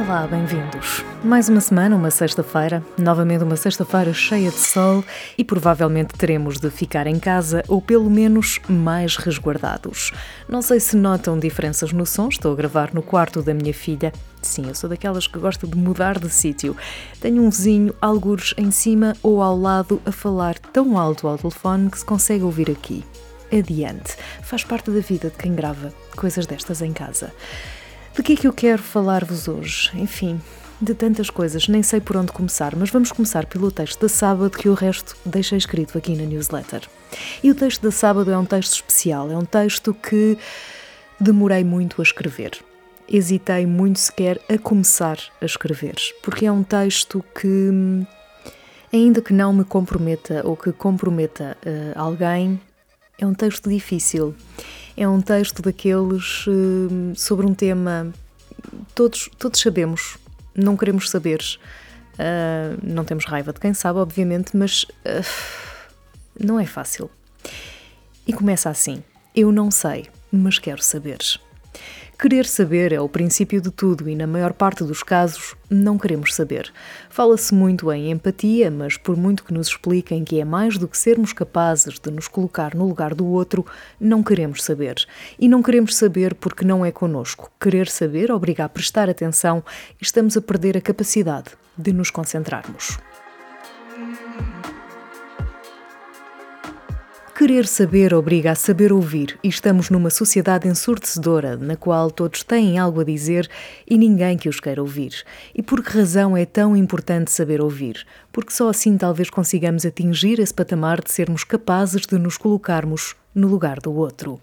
Olá, bem-vindos. Mais uma semana, uma sexta-feira, novamente uma sexta-feira cheia de sol e provavelmente teremos de ficar em casa ou pelo menos mais resguardados. Não sei se notam diferenças no som, estou a gravar no quarto da minha filha. Sim, eu sou daquelas que gosta de mudar de sítio. Tenho um vizinho, algures em cima ou ao lado, a falar tão alto ao telefone que se consegue ouvir aqui. Adiante, faz parte da vida de quem grava coisas destas em casa. De que é que eu quero falar-vos hoje? Enfim, de tantas coisas, nem sei por onde começar, mas vamos começar pelo texto da sábado que o resto deixei escrito aqui na newsletter. E o texto da sábado é um texto especial, é um texto que demorei muito a escrever. Hesitei muito sequer a começar a escrever, porque é um texto que, ainda que não me comprometa ou que comprometa uh, alguém, é um texto difícil. É um texto daqueles uh, sobre um tema todos todos sabemos, não queremos saber. Uh, não temos raiva de quem sabe, obviamente, mas uh, não é fácil. E começa assim: Eu não sei, mas quero saber. Querer saber é o princípio de tudo e, na maior parte dos casos, não queremos saber. Fala-se muito em empatia, mas por muito que nos expliquem que é mais do que sermos capazes de nos colocar no lugar do outro, não queremos saber. E não queremos saber porque não é conosco. Querer saber obriga a prestar atenção e estamos a perder a capacidade de nos concentrarmos. Querer saber obriga a saber ouvir e estamos numa sociedade ensurdecedora na qual todos têm algo a dizer e ninguém que os queira ouvir. E por que razão é tão importante saber ouvir? Porque só assim talvez consigamos atingir esse patamar de sermos capazes de nos colocarmos no lugar do outro.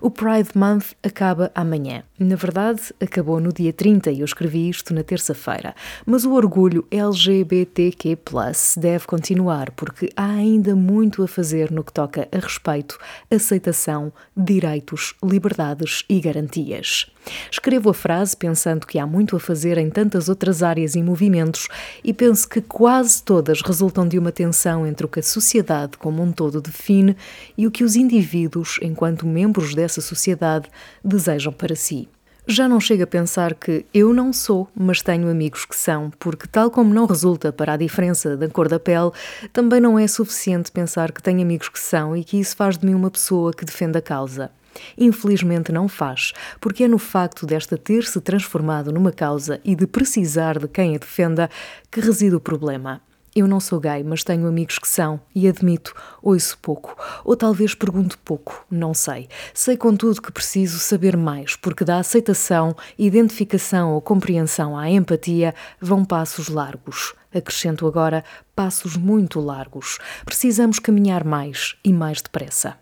O Pride Month acaba amanhã. Na verdade, acabou no dia 30 e eu escrevi isto na terça-feira. Mas o orgulho LGBTQ deve continuar porque há ainda muito a fazer no que toca a respeito, aceitação, direitos, liberdades e garantias. Escrevo a frase pensando que há muito a fazer em tantas outras áreas e movimentos e penso que quase todas resultam de uma tensão entre o que a sociedade como um todo define e o que os indivíduos, enquanto membros dessa sociedade, desejam para si. Já não chego a pensar que eu não sou, mas tenho amigos que são, porque, tal como não resulta para a diferença da cor da pele, também não é suficiente pensar que tenho amigos que são e que isso faz de mim uma pessoa que defende a causa. Infelizmente não faz, porque é no facto desta ter se transformado numa causa e de precisar de quem a defenda que reside o problema. Eu não sou gay, mas tenho amigos que são, e admito, ouço pouco, ou talvez pergunto pouco, não sei. Sei, contudo, que preciso saber mais, porque da aceitação, identificação ou compreensão à empatia vão passos largos. Acrescento agora, passos muito largos. Precisamos caminhar mais e mais depressa.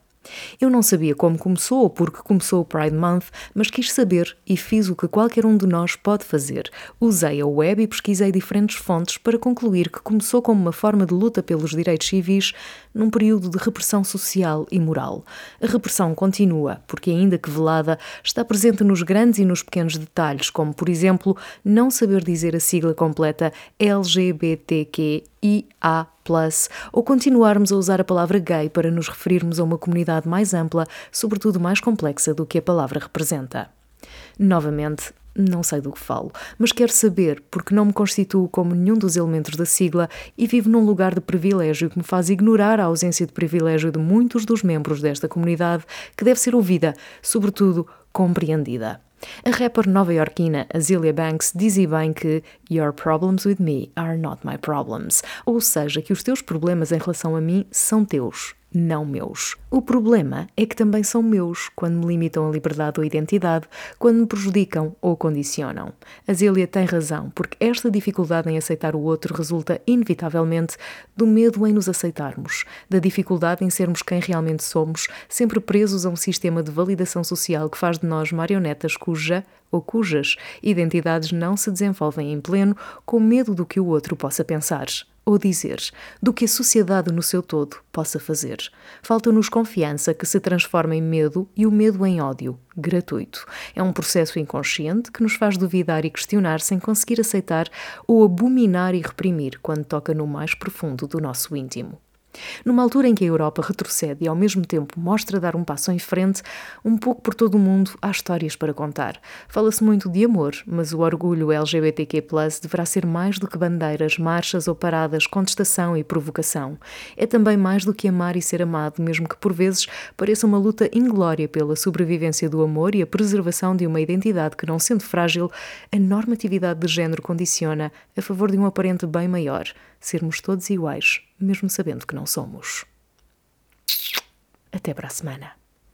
Eu não sabia como começou ou porque começou o Pride Month, mas quis saber e fiz o que qualquer um de nós pode fazer. Usei a web e pesquisei diferentes fontes para concluir que começou como uma forma de luta pelos direitos civis num período de repressão social e moral. A repressão continua, porque, ainda que velada, está presente nos grandes e nos pequenos detalhes, como, por exemplo, não saber dizer a sigla completa LGBTQ IA+, ou continuarmos a usar a palavra gay para nos referirmos a uma comunidade mais ampla, sobretudo mais complexa do que a palavra representa. Novamente, não sei do que falo, mas quero saber porque não me constituo como nenhum dos elementos da sigla e vivo num lugar de privilégio que me faz ignorar a ausência de privilégio de muitos dos membros desta comunidade que deve ser ouvida, sobretudo compreendida. A rapper nova-iorquina Azealia Banks dizia bem que Your problems with me are not my problems, ou seja, que os teus problemas em relação a mim são teus, não meus. O problema é que também são meus quando me limitam a liberdade ou a identidade, quando me prejudicam ou condicionam. A Zélia tem razão, porque esta dificuldade em aceitar o outro resulta, inevitavelmente, do medo em nos aceitarmos, da dificuldade em sermos quem realmente somos, sempre presos a um sistema de validação social que faz de nós marionetas cuja ou cujas identidades não se desenvolvem em pleno, com medo do que o outro possa pensar ou dizer, do que a sociedade no seu todo possa fazer. Falta-nos confiança que se transforma em medo e o medo em ódio, gratuito. É um processo inconsciente que nos faz duvidar e questionar sem conseguir aceitar ou abominar e reprimir quando toca no mais profundo do nosso íntimo. Numa altura em que a Europa retrocede e ao mesmo tempo mostra dar um passo em frente, um pouco por todo o mundo há histórias para contar. Fala-se muito de amor, mas o orgulho LGBTQ+ deverá ser mais do que bandeiras, marchas ou paradas, contestação e provocação. É também mais do que amar e ser amado, mesmo que por vezes pareça uma luta inglória pela sobrevivência do amor e a preservação de uma identidade que, não sendo frágil, a normatividade de género condiciona a favor de um aparente bem maior, sermos todos iguais mesmo sabendo que não somos. Até para a semana.